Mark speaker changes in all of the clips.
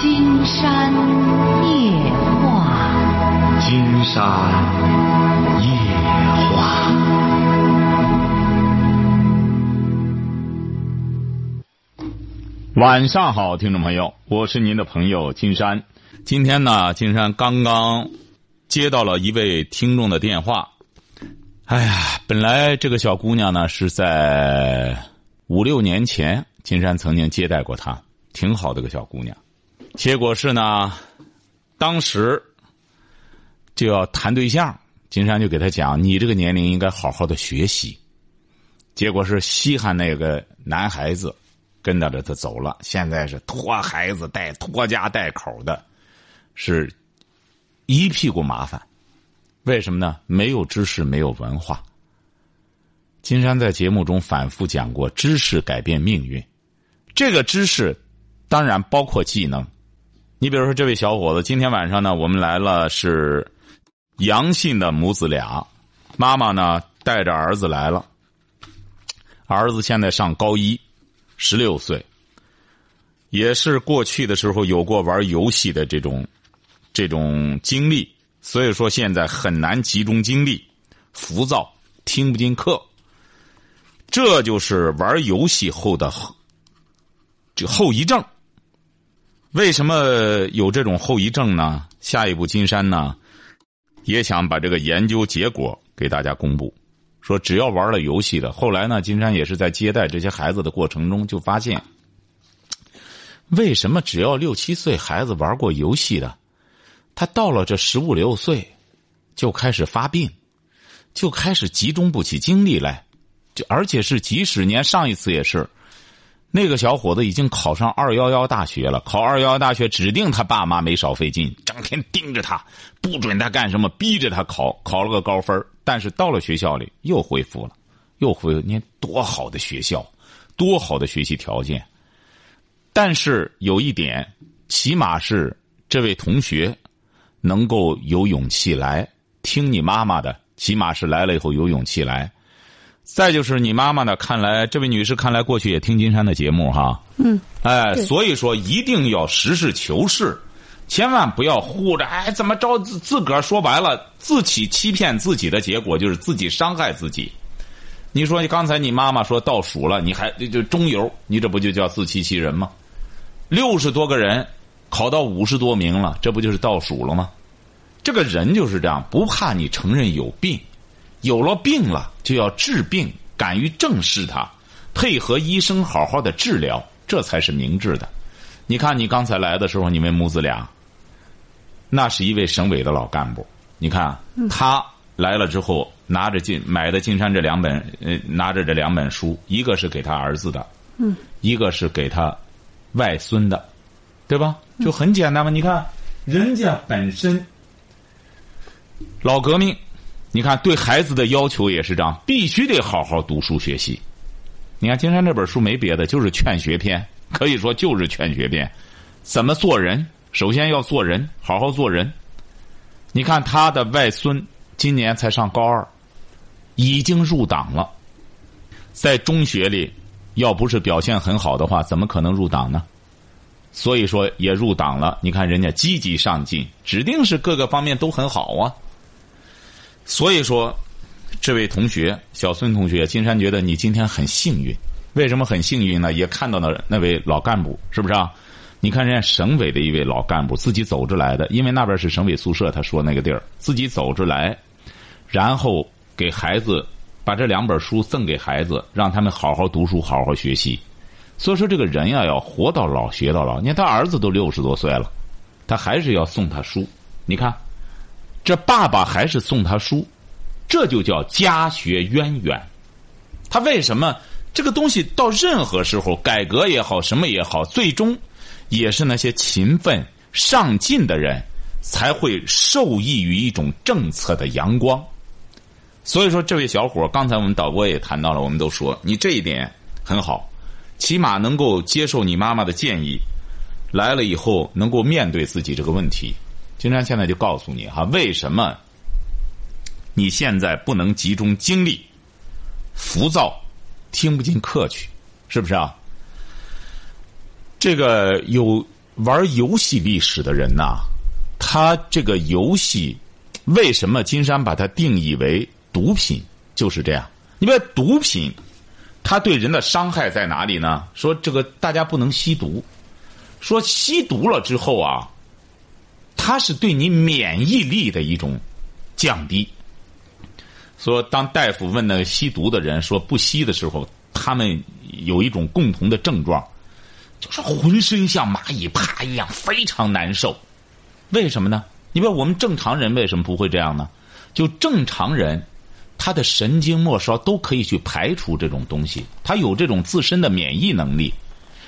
Speaker 1: 金山夜话，
Speaker 2: 金山夜话。
Speaker 3: 晚上好，听众朋友，我是您的朋友金山。今天呢，金山刚刚接到了一位听众的电话。哎呀，本来这个小姑娘呢是在五六年前，金山曾经接待过她，挺好的个小姑娘。结果是呢，当时就要谈对象，金山就给他讲：“你这个年龄应该好好的学习。”结果是稀罕那个男孩子。跟着着他走了，现在是拖孩子带拖家带口的，是一屁股麻烦。为什么呢？没有知识，没有文化。金山在节目中反复讲过，知识改变命运。这个知识当然包括技能。你比如说，这位小伙子，今天晚上呢，我们来了是阳性的母子俩，妈妈呢带着儿子来了，儿子现在上高一。十六岁，也是过去的时候有过玩游戏的这种这种经历，所以说现在很难集中精力，浮躁，听不进课。这就是玩游戏后的这后遗症。为什么有这种后遗症呢？下一步金山呢也想把这个研究结果给大家公布。说只要玩了游戏的，后来呢？金山也是在接待这些孩子的过程中，就发现，为什么只要六七岁孩子玩过游戏的，他到了这十五六岁，就开始发病，就开始集中不起精力来，就而且是几十年。上一次也是，那个小伙子已经考上二幺幺大学了，考二幺幺大学指定他爸妈没少费劲，整天盯着他，不准他干什么，逼着他考，考了个高分但是到了学校里又恢复了，又恢复。你看多好的学校，多好的学习条件。但是有一点，起码是这位同学能够有勇气来听你妈妈的，起码是来了以后有勇气来。再就是你妈妈呢，看来这位女士看来过去也听金山的节目哈。
Speaker 4: 嗯。
Speaker 3: 哎，所以说一定要实事求是。千万不要护着，哎，怎么着？自自个儿说白了，自己欺骗自己的结果就是自己伤害自己。你说，你刚才你妈妈说倒数了，你还就中游，你这不就叫自欺欺人吗？六十多个人考到五十多名了，这不就是倒数了吗？这个人就是这样，不怕你承认有病，有了病了就要治病，敢于正视它，配合医生好好的治疗，这才是明智的。你看，你刚才来的时候，你们母子俩。那是一位省委的老干部，你看他来了之后，拿着进买的金山这两本，呃，拿着这两本书，一个是给他儿子的，
Speaker 4: 嗯，
Speaker 3: 一个是给他外孙的，对吧？就很简单嘛。你看人家本身老革命，你看对孩子的要求也是这样，必须得好好读书学习。你看金山这本书没别的，就是劝学篇，可以说就是劝学篇，怎么做人。首先要做人，好好做人。你看他的外孙今年才上高二，已经入党了。在中学里，要不是表现很好的话，怎么可能入党呢？所以说也入党了。你看人家积极上进，指定是各个方面都很好啊。所以说，这位同学小孙同学，金山觉得你今天很幸运。为什么很幸运呢？也看到了那位老干部，是不是啊？你看，人家省委的一位老干部自己走着来的，因为那边是省委宿舍，他说那个地儿自己走着来，然后给孩子把这两本书赠给孩子，让他们好好读书，好好学习。所以说，这个人呀，要活到老学到老。你看他儿子都六十多岁了，他还是要送他书。你看，这爸爸还是送他书，这就叫家学渊源。他为什么这个东西到任何时候，改革也好，什么也好，最终。也是那些勤奋上进的人，才会受益于一种政策的阳光。所以说，这位小伙刚才我们导播也谈到了，我们都说你这一点很好，起码能够接受你妈妈的建议，来了以后能够面对自己这个问题。金山现在就告诉你哈，为什么你现在不能集中精力，浮躁，听不进课去，是不是啊？这个有玩游戏历史的人呐，他这个游戏为什么金山把它定义为毒品？就是这样。你别毒品，它对人的伤害在哪里呢？说这个大家不能吸毒，说吸毒了之后啊，它是对你免疫力的一种降低。说当大夫问那个吸毒的人说不吸的时候，他们有一种共同的症状，就是浑身像蚂蚁爬一样，非常难受。为什么呢？你问我们正常人为什么不会这样呢？就正常人。他的神经末梢都可以去排除这种东西，他有这种自身的免疫能力，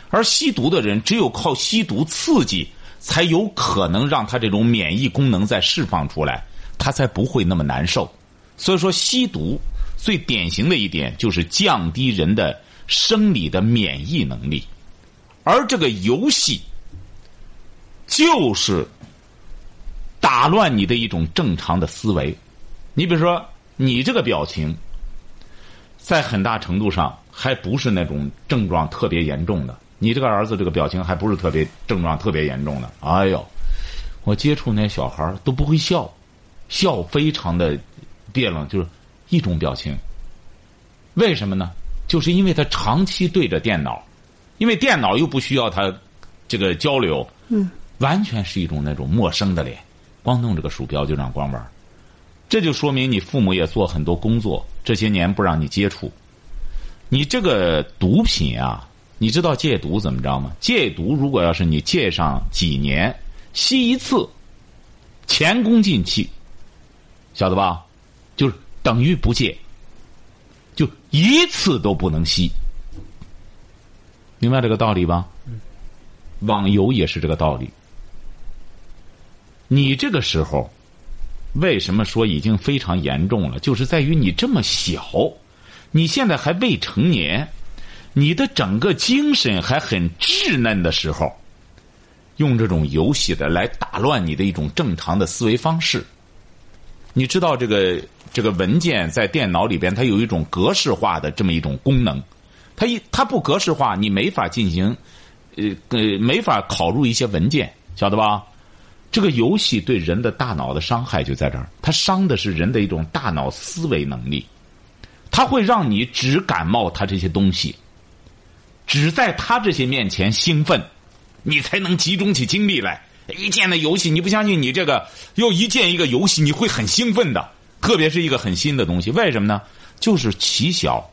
Speaker 3: 而吸毒的人只有靠吸毒刺激，才有可能让他这种免疫功能再释放出来，他才不会那么难受。所以说，吸毒最典型的一点就是降低人的生理的免疫能力，而这个游戏就是打乱你的一种正常的思维。你比如说。你这个表情，在很大程度上还不是那种症状特别严重的。你这个儿子这个表情还不是特别症状特别严重的。哎呦，我接触那小孩都不会笑，笑非常的别冷，就是一种表情。为什么呢？就是因为他长期对着电脑，因为电脑又不需要他这个交流，
Speaker 4: 嗯，
Speaker 3: 完全是一种那种陌生的脸，光弄这个鼠标就让光玩。这就说明你父母也做很多工作，这些年不让你接触。你这个毒品啊，你知道戒毒怎么着吗？戒毒如果要是你戒上几年，吸一次，前功尽弃，晓得吧？就是等于不戒，就一次都不能吸。明白这个道理吧？网游也是这个道理。你这个时候。为什么说已经非常严重了？就是在于你这么小，你现在还未成年，你的整个精神还很稚嫩的时候，用这种游戏的来打乱你的一种正常的思维方式。你知道这个这个文件在电脑里边，它有一种格式化的这么一种功能，它一它不格式化，你没法进行，呃呃，没法拷入一些文件，晓得吧？这个游戏对人的大脑的伤害就在这儿，它伤的是人的一种大脑思维能力，它会让你只感冒它这些东西，只在他这些面前兴奋，你才能集中起精力来。一见那游戏，你不相信你这个又一见一个游戏，你会很兴奋的，特别是一个很新的东西。为什么呢？就是奇小，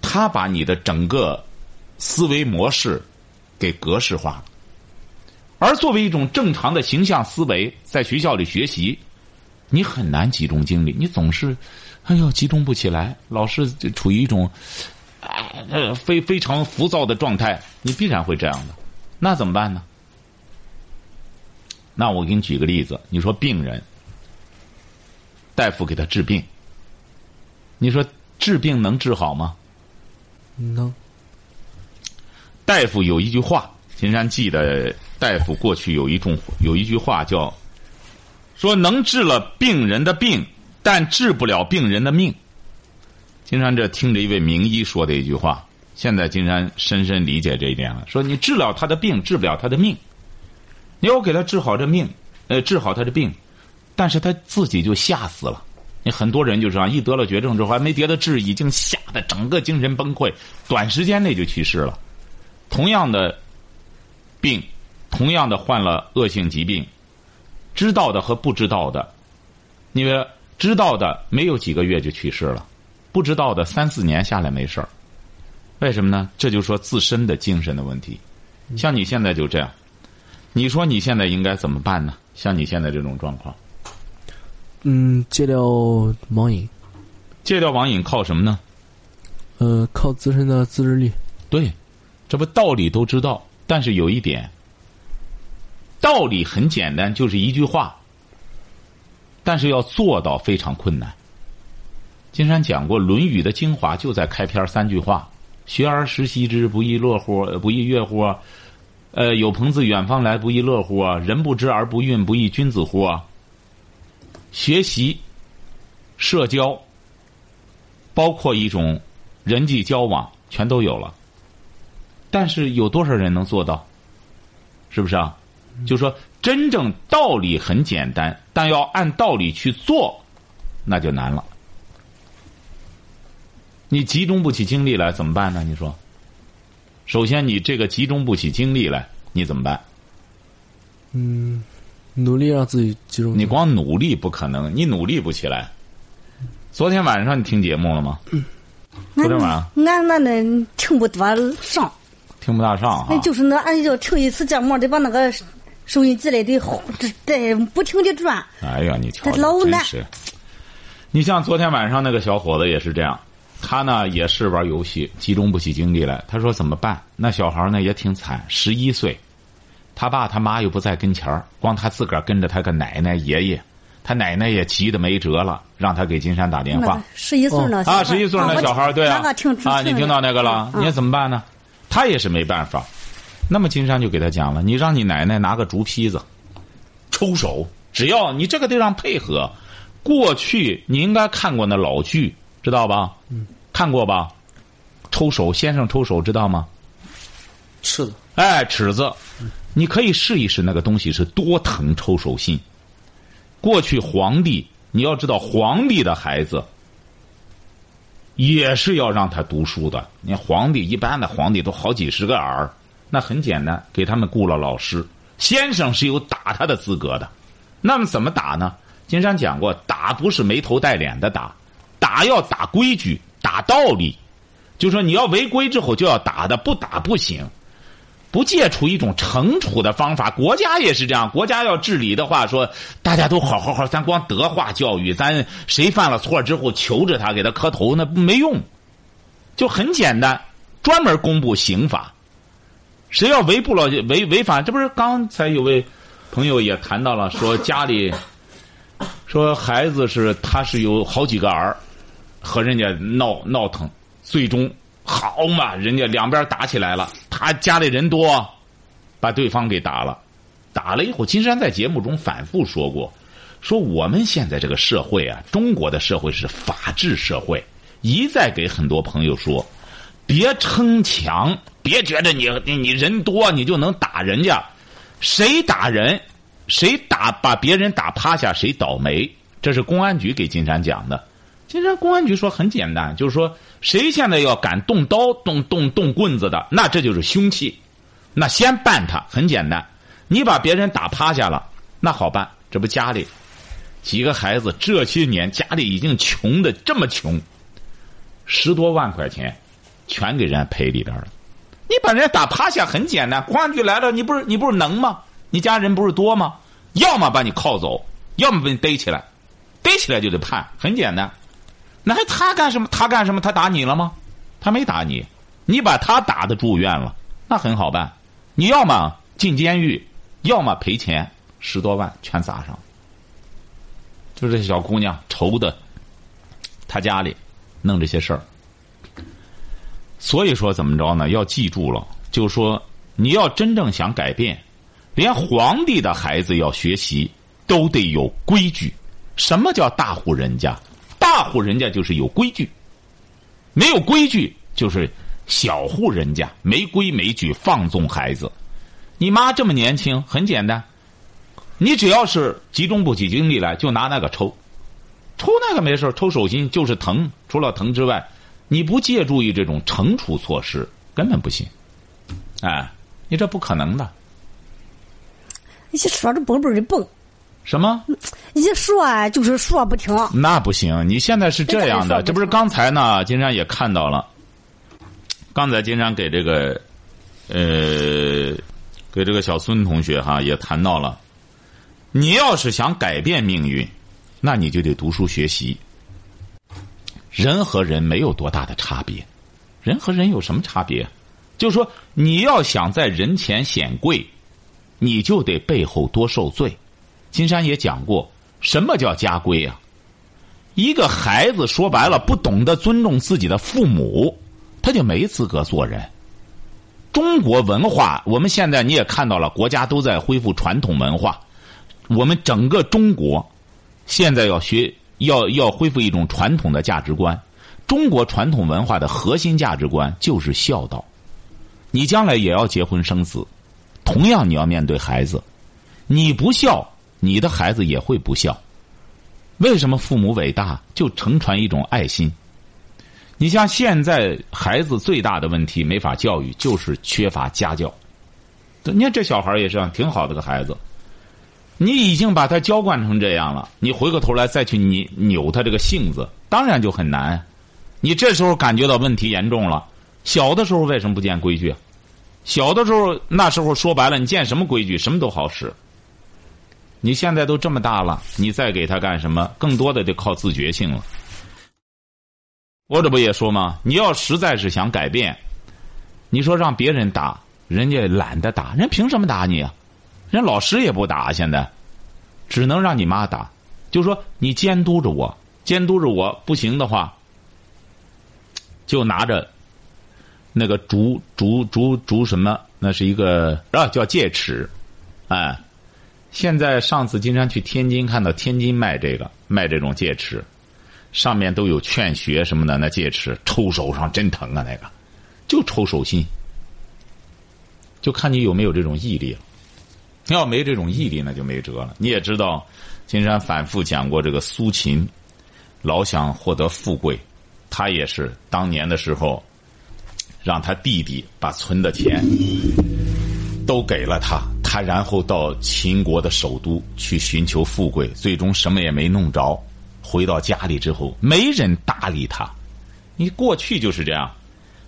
Speaker 3: 他把你的整个思维模式给格式化了。而作为一种正常的形象思维，在学校里学习，你很难集中精力，你总是，哎呦，集中不起来，老是处于一种，呃，非非常浮躁的状态，你必然会这样的。那怎么办呢？那我给你举个例子，你说病人，大夫给他治病，你说治病能治好吗？
Speaker 4: 能。
Speaker 3: 大夫有一句话，金山记得。大夫过去有一种有一句话叫，说能治了病人的病，但治不了病人的命。金山这听着一位名医说的一句话，现在金山深深理解这一点了。说你治了他的病，治不了他的命。你要给他治好这命，呃，治好他的病，但是他自己就吓死了。你很多人就这样，一得了绝症之后还没别的治，已经吓得整个精神崩溃，短时间内就去世了。同样的病。同样的患了恶性疾病，知道的和不知道的，因为知道的没有几个月就去世了，不知道的三四年下来没事儿。为什么呢？这就说自身的精神的问题。像你现在就这样，你说你现在应该怎么办呢？像你现在这种状况，
Speaker 4: 嗯，戒掉网瘾，
Speaker 3: 戒掉网瘾靠什么呢？
Speaker 4: 呃，靠自身的自制力。
Speaker 3: 对，这不道理都知道，但是有一点。道理很简单，就是一句话，但是要做到非常困难。金山讲过，《论语》的精华就在开篇三句话：“学而时习之，不亦乐乎？不亦乐乎？呃，有朋自远方来，不亦乐乎？啊？人不知而不愠，不亦君子乎？”啊！学习、社交，包括一种人际交往，全都有了。但是有多少人能做到？是不是啊？就说真正道理很简单，但要按道理去做，那就难了。你集中不起精力来怎么办呢？你说，首先你这个集中不起精力来，你怎么办？
Speaker 4: 嗯，努力让自己集中。
Speaker 3: 你光努力不可能，你努力不起来。昨天晚上你听节目了吗？昨天晚上
Speaker 5: 俺那那听不多上，
Speaker 3: 听不大上那。
Speaker 5: 就是那俺要听一次节目，得把那个收音机来得得不停的转。
Speaker 3: 哎呀，你瞧，
Speaker 5: 老难。
Speaker 3: 你像昨天晚上那个小伙子也是这样，他呢也是玩游戏，集中不起精力来。他说怎么办？那小孩呢也挺惨，十一岁，他爸他妈又不在跟前儿，光他自个儿跟着他个奶奶爷爷。他奶奶也急得没辙了，让他给金山打电话。
Speaker 5: 十一岁那
Speaker 3: 啊，十一岁那小孩对啊，啊，你听到那个了？你怎么办呢？他也是没办法。那么金山就给他讲了：你让你奶奶拿个竹坯子，抽手，只要你这个得让配合。过去你应该看过那老剧，知道吧？
Speaker 4: 嗯，
Speaker 3: 看过吧？抽手，先生抽手，知道吗？
Speaker 4: 尺子。
Speaker 3: 哎，尺子，你可以试一试那个东西是多疼抽手心。过去皇帝，你要知道，皇帝的孩子也是要让他读书的。你皇帝一般的皇帝都好几十个儿，那很简单，给他们雇了老师。先生是有打他的资格的，那么怎么打呢？金山讲过，打不是没头带脸的打，打要打规矩，打道理，就说你要违规之后就要打的，不打不行。不借出一种惩处的方法，国家也是这样。国家要治理的话，说大家都好好好，咱光德化教育，咱谁犯了错之后求着他给他磕头，那没用。就很简单，专门公布刑法。谁要违不了违违反，这不是刚才有位朋友也谈到了，说家里说孩子是他是有好几个儿，和人家闹闹腾，最终。好嘛，人家两边打起来了，他家里人多，把对方给打了，打了以后，金山在节目中反复说过，说我们现在这个社会啊，中国的社会是法治社会，一再给很多朋友说，别逞强，别觉得你你人多你就能打人家，谁打人，谁打把别人打趴下谁倒霉，这是公安局给金山讲的。金山公安局说很简单，就是说。谁现在要敢动刀、动动动棍子的，那这就是凶器，那先办他。很简单，你把别人打趴下了，那好办。这不家里几个孩子这些年家里已经穷的这么穷，十多万块钱全给人家赔里边了。你把人家打趴下很简单，公安局来了，你不是你不是能吗？你家人不是多吗？要么把你铐走，要么把你逮起来，逮起来就得判，很简单。那还他干什么？他干什么？他打你了吗？他没打你，你把他打的住院了，那很好办。你要么进监狱，要么赔钱，十多万全砸上。就这小姑娘愁的，她家里弄这些事儿。所以说怎么着呢？要记住了，就说你要真正想改变，连皇帝的孩子要学习，都得有规矩。什么叫大户人家？大户人家就是有规矩，没有规矩就是小户人家没规没矩，放纵孩子。你妈这么年轻，很简单，你只要是集中不起精力来，就拿那个抽，抽那个没事抽手心就是疼。除了疼之外，你不借助于这种惩处措施，根本不行。哎，你这不可能的。
Speaker 5: 你去说着蹦蹦的蹦。
Speaker 3: 什么？
Speaker 5: 一说就是说不听。
Speaker 3: 那不行，你现在是这样的，这不是刚才呢？金山也看到了。刚才金山给这个，呃，给这个小孙同学哈也谈到了。你要是想改变命运，那你就得读书学习。人和人没有多大的差别，人和人有什么差别？就是说，你要想在人前显贵，你就得背后多受罪。金山也讲过，什么叫家规啊？一个孩子说白了不懂得尊重自己的父母，他就没资格做人。中国文化，我们现在你也看到了，国家都在恢复传统文化。我们整个中国现在要学，要要恢复一种传统的价值观。中国传统文化的核心价值观就是孝道。你将来也要结婚生子，同样你要面对孩子，你不孝，你的孩子也会不孝。为什么父母伟大？就承传一种爱心。你像现在孩子最大的问题没法教育，就是缺乏家教。你看这小孩也是，挺好的个孩子，你已经把他娇惯成这样了，你回过头来再去你扭他这个性子，当然就很难。你这时候感觉到问题严重了。小的时候为什么不见规矩？小的时候那时候说白了，你见什么规矩，什么都好使。你现在都这么大了，你再给他干什么？更多的得靠自觉性了。我这不也说吗？你要实在是想改变，你说让别人打，人家懒得打，人凭什么打你啊？人老师也不打，现在只能让你妈打。就说你监督着我，监督着我，不行的话，就拿着。那个竹竹竹竹什么？那是一个啊，叫戒尺，哎，现在上次金山去天津，看到天津卖这个卖这种戒尺，上面都有劝学什么的。那戒尺抽手上真疼啊，那个就抽手心，就看你有没有这种毅力了。要没这种毅力，那就没辙了。你也知道，金山反复讲过这个苏秦，老想获得富贵，他也是当年的时候。让他弟弟把存的钱都给了他，他然后到秦国的首都去寻求富贵，最终什么也没弄着。回到家里之后，没人搭理他。你过去就是这样，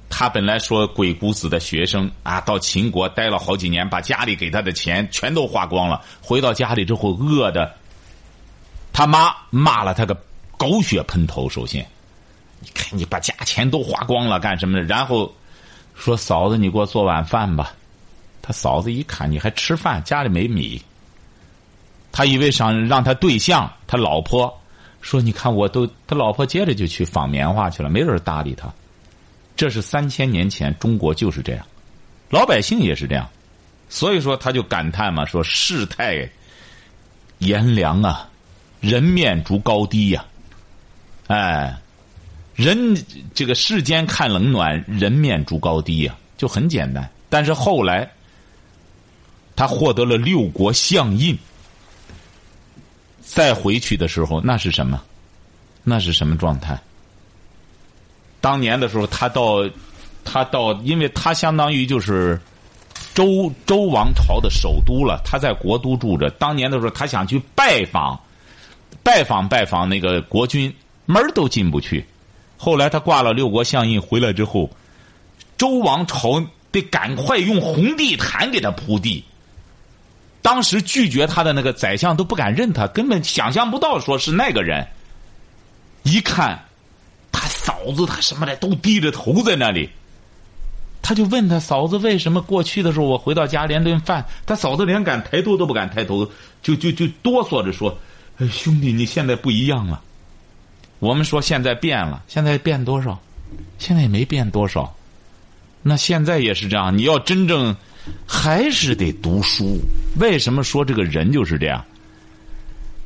Speaker 3: 他本来说鬼谷子的学生啊，到秦国待了好几年，把家里给他的钱全都花光了。回到家里之后，饿的他妈骂了他个狗血喷头。首先，你看你把家钱都花光了，干什么？然后。说嫂子，你给我做晚饭吧。他嫂子一看，你还吃饭，家里没米。他以为想让他对象，他老婆说：“你看，我都……他老婆接着就去纺棉花去了，没人搭理他。”这是三千年前中国就是这样，老百姓也是这样，所以说他就感叹嘛，说世态炎凉啊，人面逐高低呀，哎。人这个世间看冷暖，人面逐高低呀，就很简单。但是后来，他获得了六国相印，再回去的时候，那是什么？那是什么状态？当年的时候，他到，他到，因为他相当于就是周周王朝的首都了，他在国都住着。当年的时候，他想去拜访，拜访拜访那个国君，门儿都进不去。后来他挂了六国相印回来之后，周王朝得赶快用红地毯给他铺地。当时拒绝他的那个宰相都不敢认他，根本想象不到说是那个人。一看，他嫂子他什么的都低着头在那里，他就问他嫂子为什么过去的时候我回到家连顿饭，他嫂子连敢抬头都不敢抬头，就就就哆嗦着说：“兄弟，你现在不一样了。”我们说现在变了，现在变多少？现在也没变多少。那现在也是这样，你要真正还是得读书。为什么说这个人就是这样？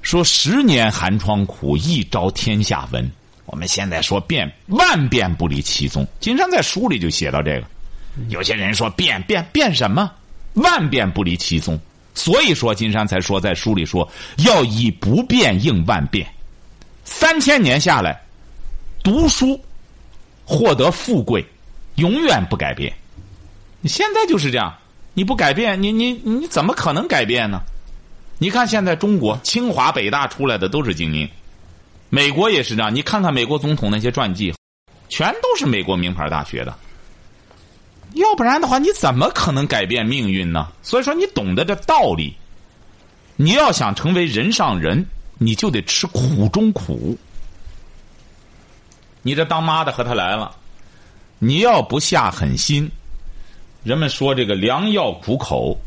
Speaker 3: 说十年寒窗苦，一朝天下闻。我们现在说变，万变不离其宗。金山在书里就写到这个。有些人说变变变什么？万变不离其宗。所以说金山才说在书里说要以不变应万变。三千年下来，读书获得富贵，永远不改变。你现在就是这样，你不改变，你你你怎么可能改变呢？你看现在中国清华北大出来的都是精英，美国也是这样。你看看美国总统那些传记，全都是美国名牌大学的。要不然的话，你怎么可能改变命运呢？所以说，你懂得这道理，你要想成为人上人。你就得吃苦中苦。你这当妈的和他来了，你要不下狠心，人们说这个良药苦口。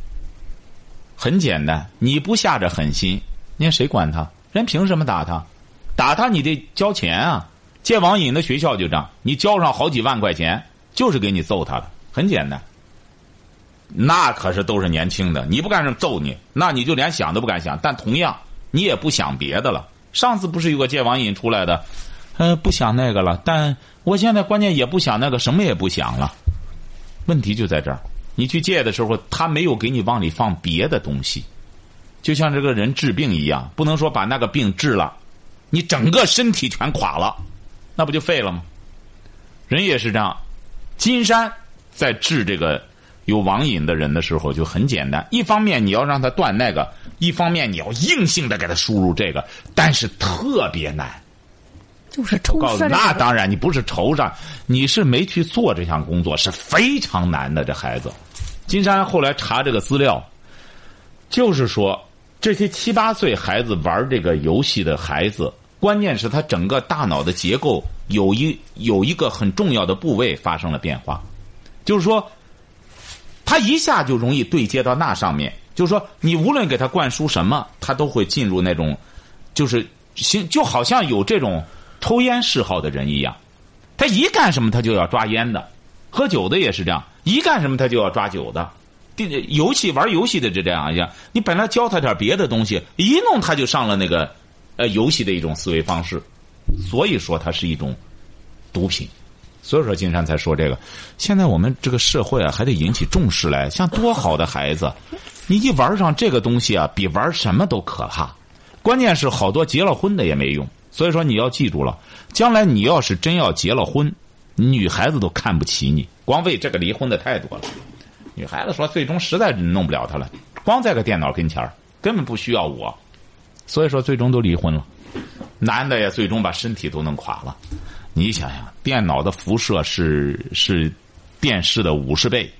Speaker 3: 很简单，你不下这狠心，你看谁管他？人凭什么打他？打他你得交钱啊！戒网瘾的学校就这样，你交上好几万块钱，就是给你揍他的。很简单。那可是都是年轻的，你不干什么揍你，那你就连想都不敢想。但同样。你也不想别的了。上次不是有个戒网瘾出来的，呃，不想那个了。但我现在关键也不想那个，什么也不想了。问题就在这儿，你去借的时候，他没有给你往里放别的东西，就像这个人治病一样，不能说把那个病治了，你整个身体全垮了，那不就废了吗？人也是这样，金山在治这个有网瘾的人的时候就很简单，一方面你要让他断那个，一方面你要硬性的给他输入这个，但是特别难。
Speaker 5: 就是抽
Speaker 3: 告诉你，那当然，你不是愁上，你是没去做这项工作，是非常难的。这孩子，金山后来查这个资料，就是说这些七八岁孩子玩这个游戏的孩子，关键是他整个大脑的结构有一有一个很重要的部位发生了变化，就是说，他一下就容易对接到那上面。就是说，你无论给他灌输什么，他都会进入那种，就是行，就好像有这种。抽烟嗜好的人一样，他一干什么他就要抓烟的，喝酒的也是这样，一干什么他就要抓酒的，游戏玩游戏的就这样一样。你本来教他点别的东西，一弄他就上了那个，呃，游戏的一种思维方式，所以说它是一种毒品。所以说金山才说这个，现在我们这个社会啊，还得引起重视来。像多好的孩子，你一玩上这个东西啊，比玩什么都可怕。关键是好多结了婚的也没用。所以说你要记住了，将来你要是真要结了婚，女孩子都看不起你。光为这个离婚的太多了。女孩子说，最终实在弄不了他了，光在个电脑跟前根本不需要我。所以说，最终都离婚了。男的也最终把身体都弄垮了。你想想，电脑的辐射是是电视的五十倍，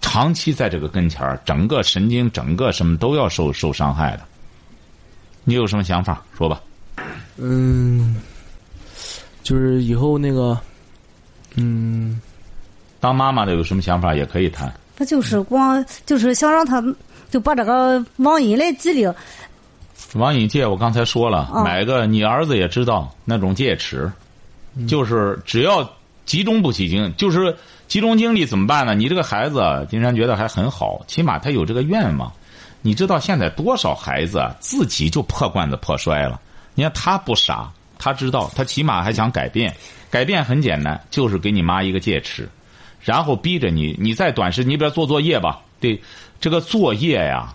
Speaker 3: 长期在这个跟前整个神经、整个什么都要受受伤害的。你有什么想法？说吧。
Speaker 4: 嗯，就是以后那个，嗯，
Speaker 3: 当妈妈的有什么想法也可以谈。
Speaker 5: 那就是光就是想让他就把这个网瘾来击灵。
Speaker 3: 网瘾戒，我刚才说了，买个你儿子也知道那种戒尺，就是只要集中不起精，就是集中精力怎么办呢？你这个孩子，金山觉得还很好，起码他有这个愿望。你知道现在多少孩子自己就破罐子破摔了？你看他不傻，他知道，他起码还想改变。改变很简单，就是给你妈一个戒尺，然后逼着你，你在短时，你比如做作业吧，对，这个作业呀，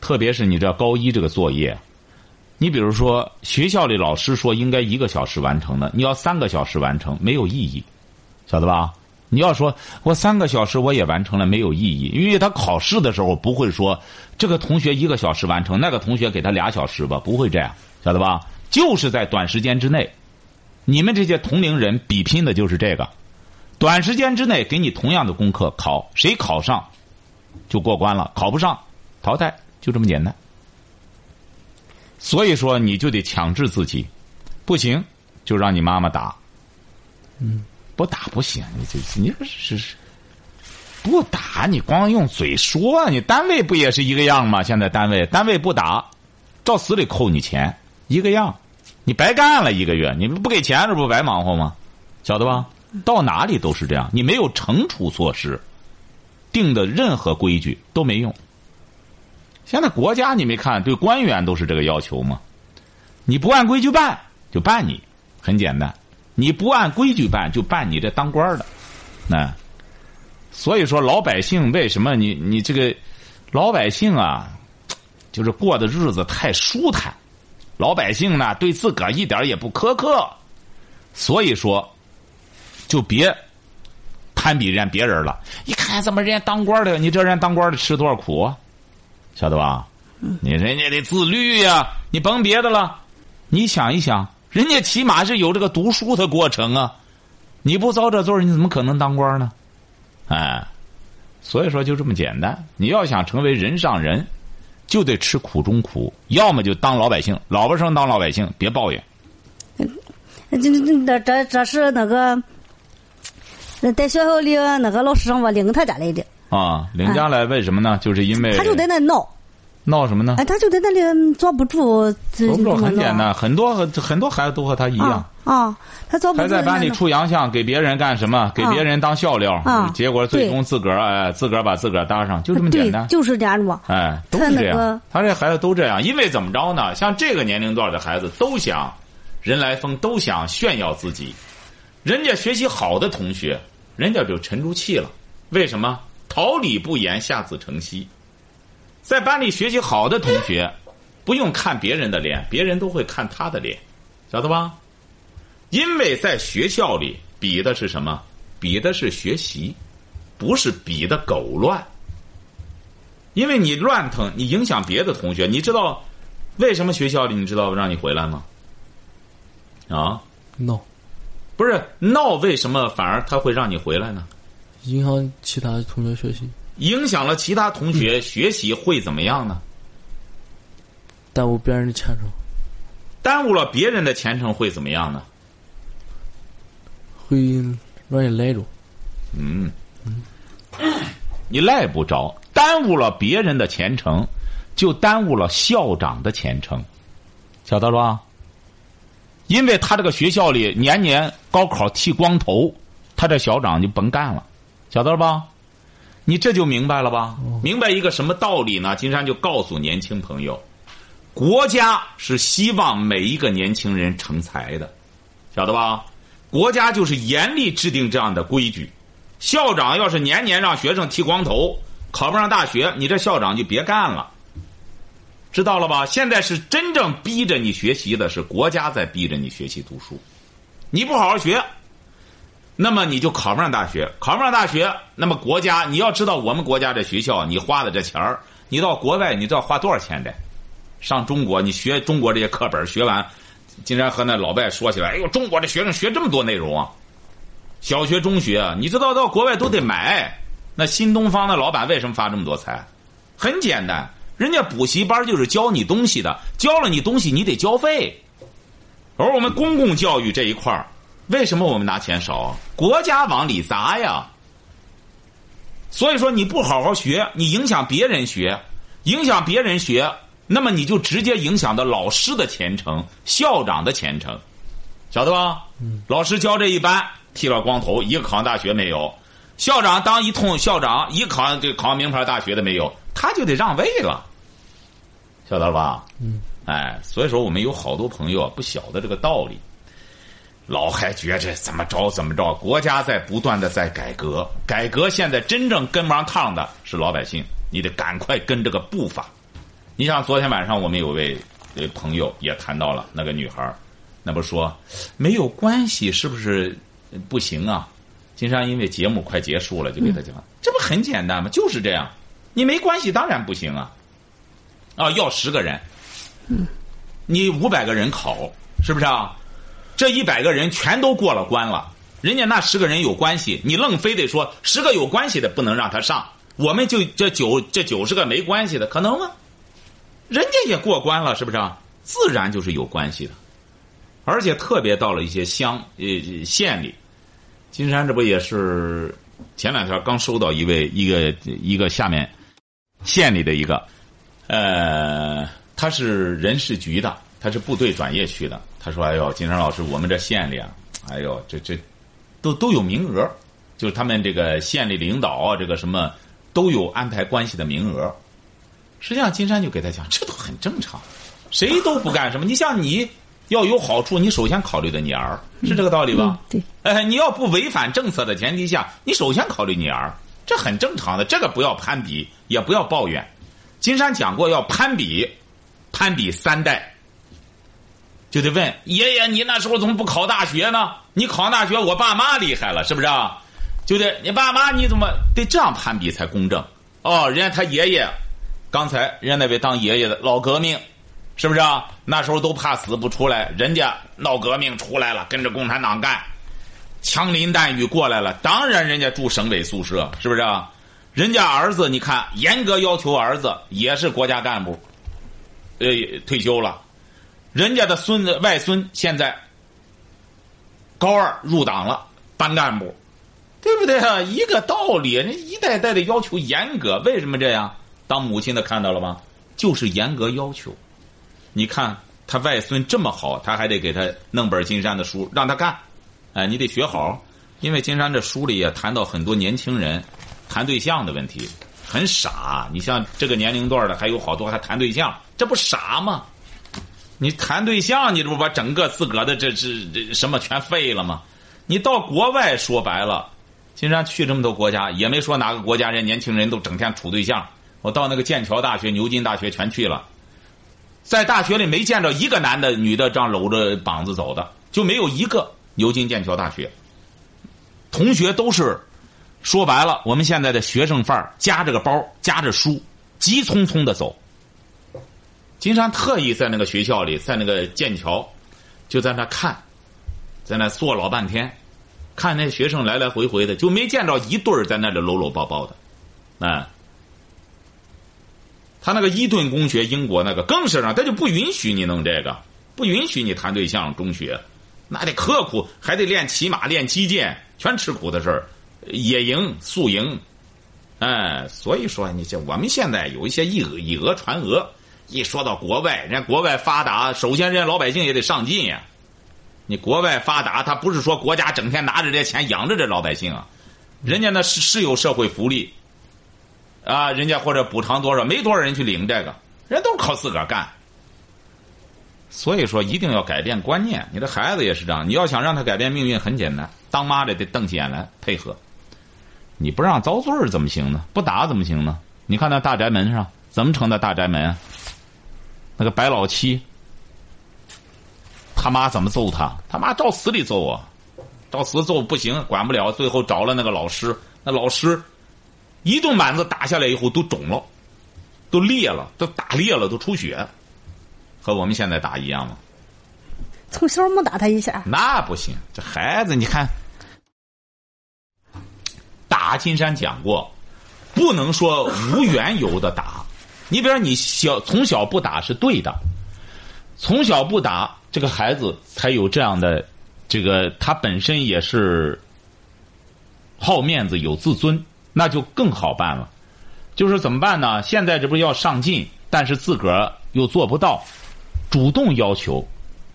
Speaker 3: 特别是你这高一这个作业，你比如说学校里老师说应该一个小时完成的，你要三个小时完成没有意义，晓得吧？你要说我三个小时我也完成了没有意义，因为他考试的时候不会说这个同学一个小时完成，那个同学给他俩小时吧，不会这样。晓得吧？就是在短时间之内，你们这些同龄人比拼的就是这个。短时间之内给你同样的功课考，谁考上就过关了，考不上淘汰，就这么简单。所以说，你就得强制自己，不行就让你妈妈打。
Speaker 4: 嗯，
Speaker 3: 不打不行，你这你是是不打，你光用嘴说，你单位不也是一个样吗？现在单位单位不打，照死里扣你钱。一个样，你白干了一个月，你们不给钱，这不白忙活吗？晓得吧？到哪里都是这样，你没有惩处措施，定的任何规矩都没用。现在国家你没看，对官员都是这个要求吗？你不按规矩办，就办你，很简单。你不按规矩办，就办你这当官的。那，所以说老百姓为什么你你这个老百姓啊，就是过的日子太舒坦。老百姓呢，对自个儿一点也不苛刻，所以说，就别攀比人家别人了。一看怎么人家当官的，你这人当官的吃多少苦，啊晓得吧？你人家得自律呀，你甭别的了，你想一想，人家起码是有这个读书的过程啊。你不遭这罪，你怎么可能当官呢？哎，所以说就这么简单。你要想成为人上人。就得吃苦中苦，要么就当老百姓，老百姓当老百姓，别抱怨。
Speaker 5: 这这这这这是那个，在学校里那个老师让我领他家来的。
Speaker 3: 啊，领家来为什么呢？就是因为
Speaker 5: 他就在那闹。
Speaker 3: 闹什么呢？
Speaker 5: 哎，他就在那里坐不住。
Speaker 3: 坐不住很简单，很多很多孩子都和他一样。
Speaker 5: 啊，他坐不住。
Speaker 3: 还在班里出洋相，给别人干什么？给别人当笑料。
Speaker 5: 啊，
Speaker 3: 结果最终自个儿哎，自个儿把自个儿搭上，就这么简单。
Speaker 5: 就是这样嘛。
Speaker 3: 哎，都是这样。他这孩子都这样，因为怎么着呢？像这个年龄段的孩子，都想人来疯，都想炫耀自己。人家学习好的同学，人家就沉住气了。为什么？桃李不言，下自成蹊。在班里学习好的同学，不用看别人的脸，别人都会看他的脸，晓得吧？因为在学校里比的是什么？比的是学习，不是比的狗乱。因为你乱腾，你影响别的同学。你知道为什么学校里你知道让你回来吗？啊，
Speaker 4: 闹，
Speaker 3: 不是闹，为什么反而他会让你回来呢？
Speaker 4: 影响其他同学学习，
Speaker 3: 影响了其他同学学习会怎么样呢？
Speaker 4: 耽误别人的前程，
Speaker 3: 耽误了别人的前程会怎么样呢？
Speaker 4: 会让人赖着。
Speaker 3: 嗯，你赖不着，耽误了别人的前程，就耽误了校长的前程，晓得了吧？因为他这个学校里年年高考剃光头，他这校长就甭干了，晓得了吧？你这就明白了吧？明白一个什么道理呢？金山就告诉年轻朋友，国家是希望每一个年轻人成才的，晓得吧？国家就是严厉制定这样的规矩。校长要是年年让学生剃光头，考不上大学，你这校长就别干了。知道了吧？现在是真正逼着你学习的，是国家在逼着你学习读书。你不好好学，那么你就考不上大学。考不上大学，那么国家你要知道，我们国家这学校，你花的这钱儿，你到国外你知道花多少钱的？上中国，你学中国这些课本学完，竟然和那老外说起来，哎呦，中国这学生学这么多内容啊！小学、中学，你知道到国外都得买。那新东方的老板为什么发这么多财？很简单。人家补习班就是教你东西的，教了你东西，你得交费。而我们公共教育这一块儿，为什么我们拿钱少？国家往里砸呀。所以说你不好好学，你影响别人学，影响别人学，那么你就直接影响到老师的前程、校长的前程，晓得吧？老师教这一班，剃了光头，一个考上大学没有；校长当一通校长，一考上这考上名牌大学的没有，他就得让位了。晓得了吧？
Speaker 4: 嗯，
Speaker 3: 哎，所以说我们有好多朋友不晓得这个道理，老还觉着怎么着怎么着。国家在不断的在改革，改革现在真正跟不上趟的是老百姓，你得赶快跟这个步伐。你像昨天晚上我们有位呃朋友也谈到了那个女孩那不说没有关系，是不是不行啊？金山因为节目快结束了，就给他讲，这不很简单吗？就是这样，你没关系，当然不行啊。啊，要十个人，你五百个人考，是不是啊？这一百个人全都过了关了，人家那十个人有关系，你愣非得说十个有关系的不能让他上，我们就这九这九十个没关系的，可能吗？人家也过关了，是不是啊？自然就是有关系的，而且特别到了一些乡呃县里，金山这不也是前两天刚收到一位一个一个下面县里的一个。呃，他是人事局的，他是部队转业去的。他说：“哎呦，金山老师，我们这县里啊，哎呦，这这都都有名额，就是他们这个县里领导啊，这个什么都有安排关系的名额。实际上，金山就给他讲，这都很正常，谁都不干什么。你像你要有好处，你首先考虑的你儿，是这个道理吧？
Speaker 5: 对。
Speaker 3: 哎，你要不违反政策的前提下，你首先考虑你儿，这很正常的。这个不要攀比，也不要抱怨。”金山讲过要攀比，攀比三代，就得问爷爷：“你那时候怎么不考大学呢？你考大学，我爸妈厉害了，是不是？啊？就得你爸妈，你怎么得这样攀比才公正？哦，人家他爷爷，刚才人家那位当爷爷的老革命，是不是？啊？那时候都怕死不出来，人家闹革命出来了，跟着共产党干，枪林弹雨过来了，当然人家住省委宿舍，是不是？啊？人家儿子，你看，严格要求儿子也是国家干部，呃，退休了。人家的孙子、外孙现在高二入党了，班干部，对不对啊？一个道理，人一代代的要求严格，为什么这样？当母亲的看到了吗？就是严格要求。你看他外孙这么好，他还得给他弄本金山的书让他干，哎，你得学好，因为金山这书里也谈到很多年轻人。谈对象的问题很傻，你像这个年龄段的还有好多还谈对象，这不傻吗？你谈对象，你这不把整个自个的这这这什么全废了吗？你到国外说白了，金山去这么多国家，也没说哪个国家人年轻人都整天处对象。我到那个剑桥大学、牛津大学全去了，在大学里没见着一个男的、女的这样搂着膀子走的，就没有一个。牛津、剑桥大学同学都是说白了，我们现在的学生范儿，夹着个包，夹着书，急匆匆的走。金山特意在那个学校里，在那个剑桥，就在那看，在那坐老半天，看那学生来来回回的，就没见着一对儿在那里搂搂抱抱的，啊。他那个伊顿公学，英国那个更是让他就不允许你弄这个，不允许你谈对象。中学那得刻苦，还得练骑马、练击剑，全吃苦的事儿。野营、宿营，哎，所以说你这我们现在有一些以以讹传讹。一说到国外，人家国外发达，首先人家老百姓也得上进呀。你国外发达，他不是说国家整天拿着这钱养着这老百姓啊，人家那是是有社会福利。啊，人家或者补偿多少，没多少人去领这个，人都是靠自个儿干。所以说，一定要改变观念。你的孩子也是这样，你要想让他改变命运，很简单，当妈的得瞪起眼来配合。你不让遭罪儿怎么行呢？不打怎么行呢？你看那大宅门上怎么成的大宅门？那个白老七，他妈怎么揍他？他妈照死里揍啊，照死揍不行，管不了，最后找了那个老师，那老师。一顿板子打下来以后都肿了，都裂了，都打裂了，都出血，和我们现在打一样吗？
Speaker 5: 从小没打他一下，
Speaker 3: 那不行。这孩子，你看，打金山讲过，不能说无缘由的打。你比如说，你小从小不打是对的，从小不打，这个孩子才有这样的，这个他本身也是好面子、有自尊。那就更好办了，就是怎么办呢？现在这不是要上进，但是自个儿又做不到，主动要求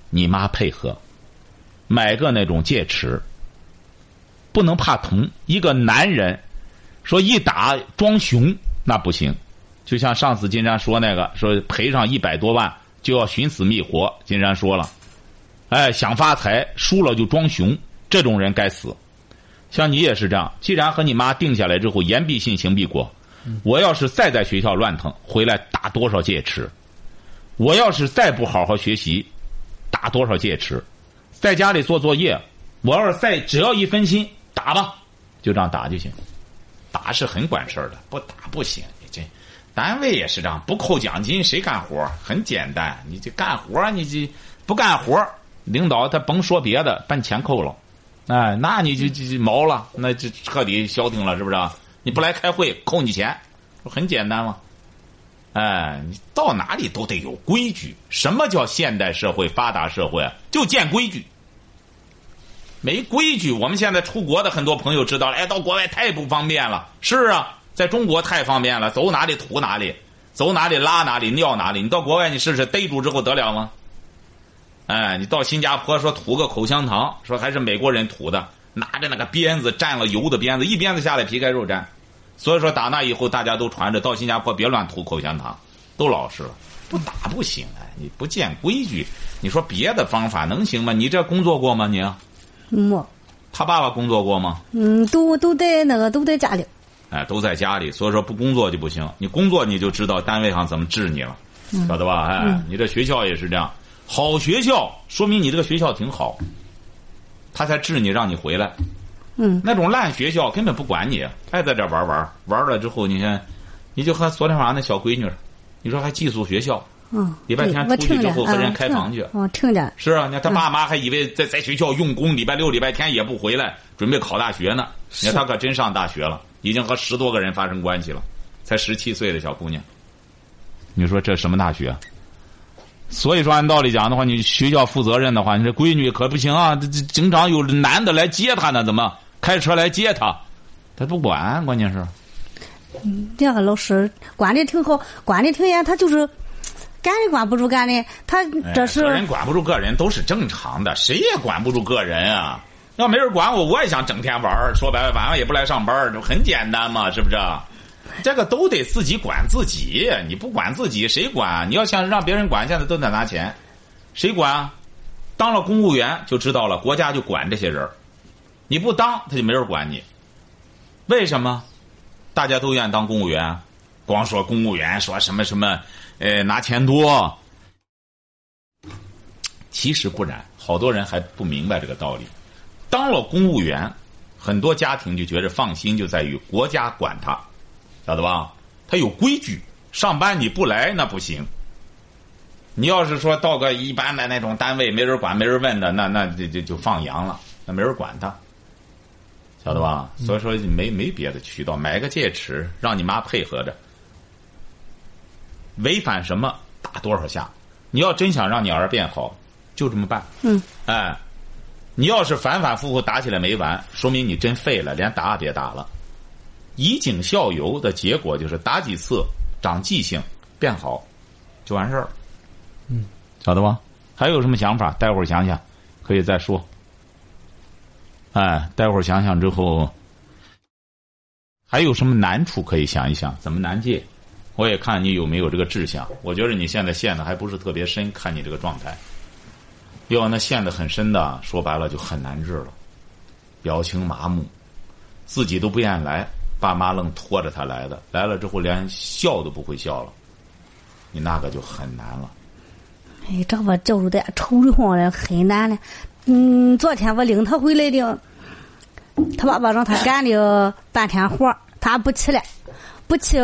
Speaker 3: 你妈配合，买个那种戒尺，不能怕疼。一个男人说一打装熊那不行，就像上次金山说那个，说赔上一百多万就要寻死觅活。金山说了，哎，想发财输了就装熊，这种人该死。像你也是这样，既然和你妈定下来之后，言必信，行必果。我要是再在学校乱腾，回来打多少戒尺？我要是再不好好学习，打多少戒尺？在家里做作业，我要是再只要一分心，打吧，就这样打就行。打是很管事儿的，不打不行。单位也是这样，不扣奖金谁干活？很简单，你这干活你这不干活，领导他甭说别的，把你钱扣了。哎，那你就就毛了，那就彻底消停了，是不是？你不来开会，扣你钱，很简单嘛。哎，你到哪里都得有规矩。什么叫现代社会、发达社会？就见规矩。没规矩，我们现在出国的很多朋友知道了，哎，到国外太不方便了。是啊，在中国太方便了，走哪里吐哪里，走哪里拉哪里，尿哪里。你到国外，你试试逮住之后得了吗？哎，你到新加坡说吐个口香糖，说还是美国人吐的，拿着那个鞭子蘸了油的鞭子，一鞭子下来皮开肉绽。所以说打那以后，大家都传着到新加坡别乱吐口香糖，都老实了。不打不行哎，你不见规矩，你说别的方法能行吗？你这工作过吗？你
Speaker 5: 没。
Speaker 3: 他爸爸工作过吗？
Speaker 5: 嗯，都都在那个都在家里。
Speaker 3: 哎，都在家里，所以说不工作就不行。你工作你就知道单位上怎么治你了，晓得吧？哎，你这学校也是这样。好学校，说明你这个学校挺好，他才治你，让你回来。
Speaker 5: 嗯，
Speaker 3: 那种烂学校根本不管你，爱在这玩玩玩了之后，你看，你就和昨天晚上那小闺女，你说还寄宿学校，
Speaker 5: 嗯，
Speaker 3: 礼拜天出去之后和人开房去，
Speaker 5: 哦，听着，
Speaker 3: 是啊，你看他爸妈还以为在在学校用功，礼拜六、礼拜天也不回来，准备考大学呢。你看他可真上大学了，已经和十多个人发生关系了，才十七岁的小姑娘。你说这什么大学？所以说，按道理讲的话，你学校负责任的话，你这闺女可不行啊！这这经常有男的来接她呢，怎么开车来接她？他不管，关键是。
Speaker 5: 嗯，两个老师管的挺好，管的挺严，他就是干的管不住干的。他这是
Speaker 3: 个人管不住个人都是正常的，谁也管不住个人啊！要没人管我，我也想整天玩说白了，晚上也不来上班就很简单嘛，是不是？这个都得自己管自己，你不管自己谁管？你要想让别人管，现在都得拿钱，谁管？当了公务员就知道了，国家就管这些人你不当他就没人管你。为什么？大家都愿意当公务员，光说公务员说什么什么，呃，拿钱多。其实不然，好多人还不明白这个道理。当了公务员，很多家庭就觉着放心，就在于国家管他，晓得吧？他有规矩，上班你不来那不行。你要是说到个一般的那种单位，没人管、没人问的，那那就就就放羊了，那没人管他，晓得吧？所以说没没别的渠道，买个戒尺，让你妈配合着，违反什么打多少下。你要真想让你儿变好，就这么办。
Speaker 5: 嗯，
Speaker 3: 哎，你要是反反复复打起来没完，说明你真废了，连打也别打了。以儆效尤的结果就是打几次长记性变好，就完事儿。
Speaker 4: 嗯，
Speaker 3: 晓得吧？还有什么想法？待会儿想想，可以再说。哎，待会儿想想之后，还有什么难处可以想一想，怎么难戒？我也看你有没有这个志向。我觉得你现在陷的还不是特别深，看你这个状态。要那陷的很深的，说白了就很难治了，表情麻木，自己都不愿意来，爸妈愣拖着他来的，来了之后连笑都不会笑了，你那个就很难了。
Speaker 5: 哎，这把教主在愁的慌了，很难了。嗯，昨天我领他回来的，他爸爸让他干的半天活儿他不去了，不去，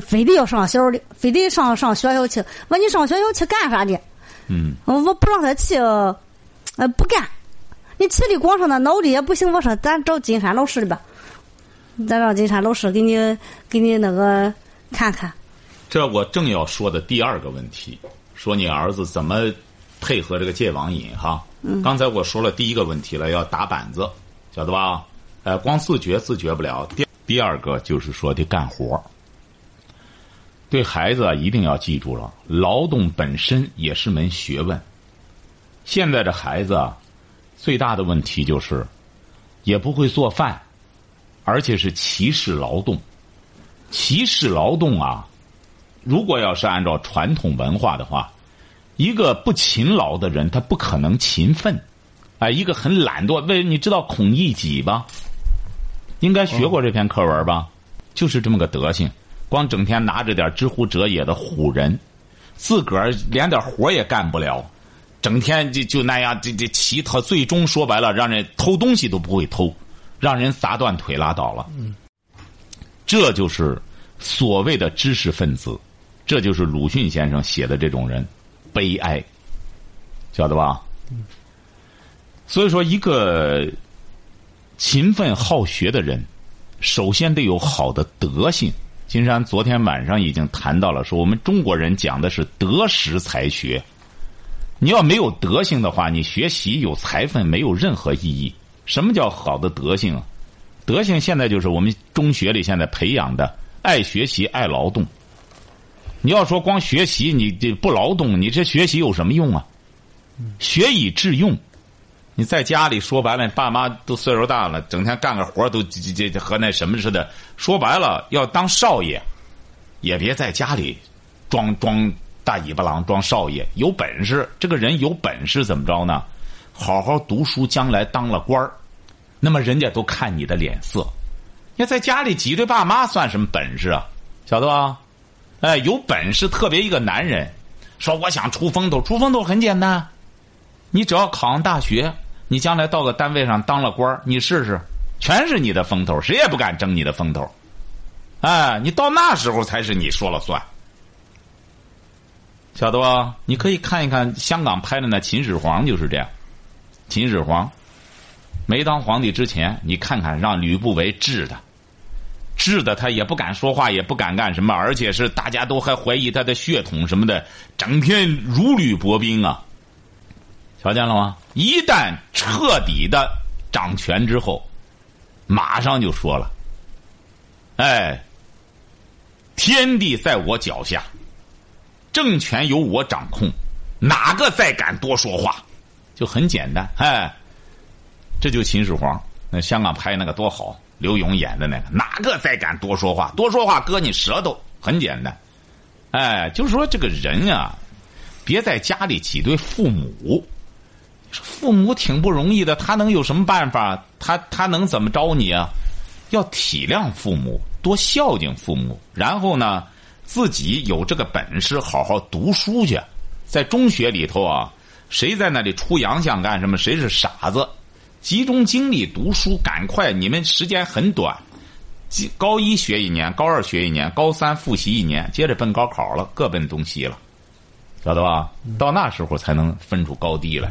Speaker 5: 非得要上小的，非得上上学校去。我说你上学校去干啥的？
Speaker 3: 嗯，
Speaker 5: 我不让他去，呃，不干。你去的光上那脑力也不行。我说咱找金山老师的吧，咱让金山老师给你给你那个看看。
Speaker 3: 这我正要说的第二个问题，说你儿子怎么配合这个戒网瘾哈？
Speaker 5: 嗯
Speaker 3: 刚才我说了第一个问题了，要打板子，晓得吧？呃，光自觉自觉不了。第第二个就是说得干活儿对孩子啊，一定要记住了，劳动本身也是门学问。现在的孩子啊，最大的问题就是也不会做饭，而且是歧视劳动。歧视劳动啊，如果要是按照传统文化的话，一个不勤劳的人，他不可能勤奋。哎，一个很懒惰，为你知道孔乙己吧？应该学过这篇课文吧？就是这么个德行，光整天拿着点知乎者也的唬人，自个儿连点活也干不了，整天就就那样，这这乞讨，最终说白了，让人偷东西都不会偷，让人砸断腿拉倒了。这就是所谓的知识分子，这就是鲁迅先生写的这种人，悲哀，晓得吧？所以说，一个勤奋好学的人，首先得有好的德性。金山昨天晚上已经谈到了，说我们中国人讲的是德识才学。你要没有德性的话，你学习有才分没有任何意义。什么叫好的德性啊？德性现在就是我们中学里现在培养的爱学习、爱劳动。你要说光学习，你这不劳动，你这学习有什么用啊？学以致用。你在家里说白了，爸妈都岁数大了，整天干个活都这这和那什么似的。说白了，要当少爷，也别在家里装装大尾巴狼，装少爷。有本事，这个人有本事怎么着呢？好好读书，将来当了官儿，那么人家都看你的脸色。要在家里挤兑爸妈，算什么本事啊？晓得吧？哎，有本事，特别一个男人，说我想出风头，出风头很简单，你只要考上大学。你将来到个单位上当了官你试试，全是你的风头，谁也不敢争你的风头。哎，你到那时候才是你说了算，晓得吧？你可以看一看香港拍的那秦始皇就是这样。秦始皇没当皇帝之前，你看看让吕不韦治的，治的他也不敢说话，也不敢干什么，而且是大家都还怀疑他的血统什么的，整天如履薄冰啊。瞧见了吗？一旦彻底的掌权之后，马上就说了：“哎，天地在我脚下，政权由我掌控，哪个再敢多说话？”就很简单，哎，这就秦始皇。那香港拍那个多好，刘勇演的那个，哪个再敢多说话？多说话割你舌头，很简单。哎，就是说这个人啊，别在家里挤兑父母。父母挺不容易的，他能有什么办法？他他能怎么着你啊？要体谅父母，多孝敬父母，然后呢，自己有这个本事，好好读书去。在中学里头啊，谁在那里出洋相干什么？谁是傻子？集中精力读书，赶快！你们时间很短，高一学一年，高二学一年，高三复习一年，接着奔高考了，各奔东西了，晓得吧？到那时候才能分出高低来。